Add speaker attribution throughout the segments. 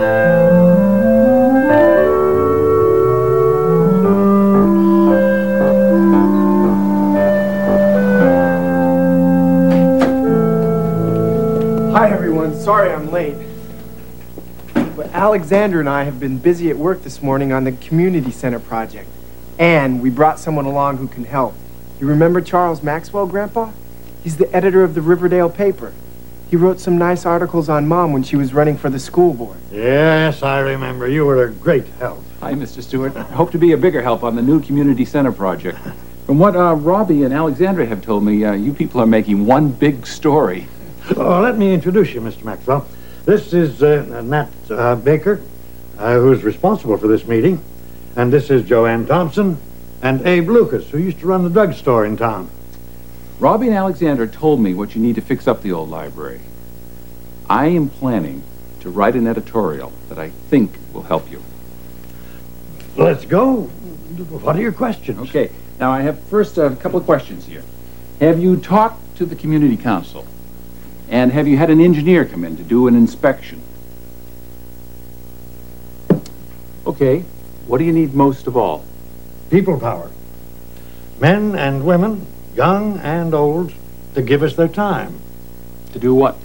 Speaker 1: Hi, everyone. Sorry I'm late. But Alexandra and I have been busy at work this morning on the community center project. And we brought someone along who can help. You remember Charles Maxwell, Grandpa? He's the editor of the Riverdale paper. He wrote some nice articles on Mom when she was running for the school board.
Speaker 2: Yes, I remember. You were a great help.
Speaker 3: Hi, Mr. Stewart. I hope to be a bigger help on the new community center project. From what uh, Robbie and Alexandra have told me, uh, you people are making one big story.
Speaker 2: Oh, let me introduce you, Mr. Maxwell. This is uh, Nat uh, Baker, uh, who's responsible for this meeting. And this is Joanne Thompson and Abe Lucas, who used to run the drugstore in town.
Speaker 3: Robbie and Alexandra told me what you need to fix up the old library. I am planning to write an editorial that I think will help you.
Speaker 2: Let's go. What are your questions?
Speaker 3: Okay, now I have first a couple of questions here. Have you talked to the community council? And have you had an engineer come in to do an inspection? Okay, what do you need most of all?
Speaker 2: People power. Men and women, young and old, to give us their time.
Speaker 3: To do what?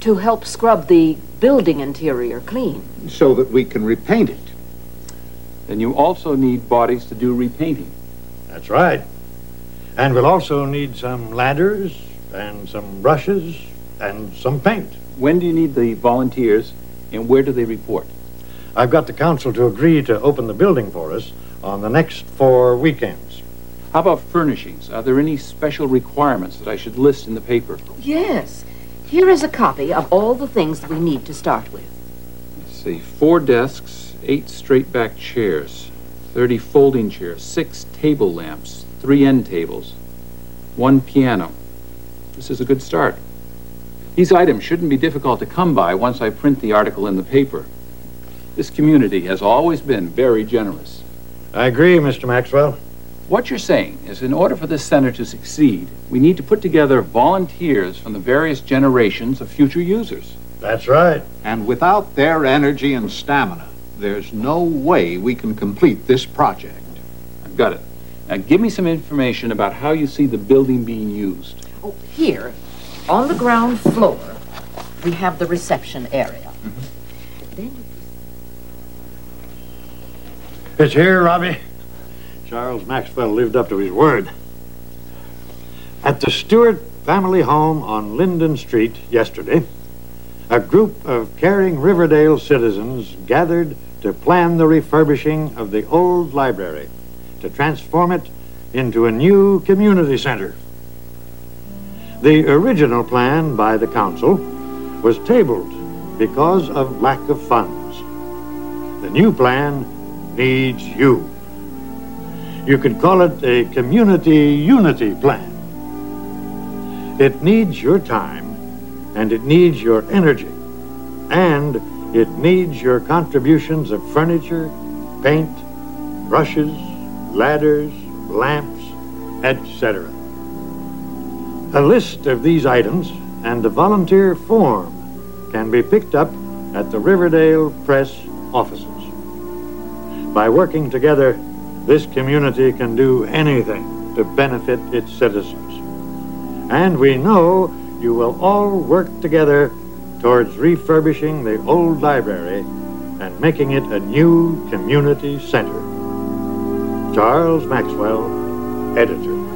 Speaker 4: To help scrub the building interior clean.
Speaker 5: so that we can repaint it.
Speaker 3: Then you also need bodies to do repainting.
Speaker 2: That's right. And we'll also need some ladders and some brushes and some paint.
Speaker 3: When do you need the volunteers, and where do they report?
Speaker 2: I've got the council to agree to open the building for us on the next four weekends.
Speaker 3: How about furnishings? Are there any special requirements that I should list in the paper?
Speaker 4: Yes. Here is a copy of all the things that we need to start with.
Speaker 3: Let's see, four desks, eight straight-back chairs, 30 folding chairs, six table lamps, three end tables, one piano. This is a good start. These items shouldn't be difficult to come by once I print the article in the paper. This community has always been very generous.
Speaker 2: I agree, Mr. Maxwell.
Speaker 3: What you're saying is in order for this center to succeed, we need to put together volunteers from the various generations of future users.
Speaker 2: That's right.
Speaker 5: And without their energy and stamina, there's no way we can complete this project.
Speaker 3: I've got it. Now give me some information about how you see the building being used.
Speaker 4: Oh, here, on the ground floor, we have the reception area. Mm-hmm. Then
Speaker 2: It's here, Robbie. Charles Maxwell lived up to his word. At the Stewart family home on Linden Street yesterday, a group of caring Riverdale citizens gathered to plan the refurbishing of the old library to transform it into a new community center. The original plan by the council was tabled because of lack of funds. The new plan needs you. You could call it a community unity plan. It needs your time, and it needs your energy, and it needs your contributions of furniture, paint, brushes, ladders, lamps, etc. A list of these items and a volunteer form can be picked up at the Riverdale Press offices. By working together, this community can do anything to benefit its citizens. And we know you will all work together towards refurbishing the old library and making it a new community center. Charles Maxwell, editor.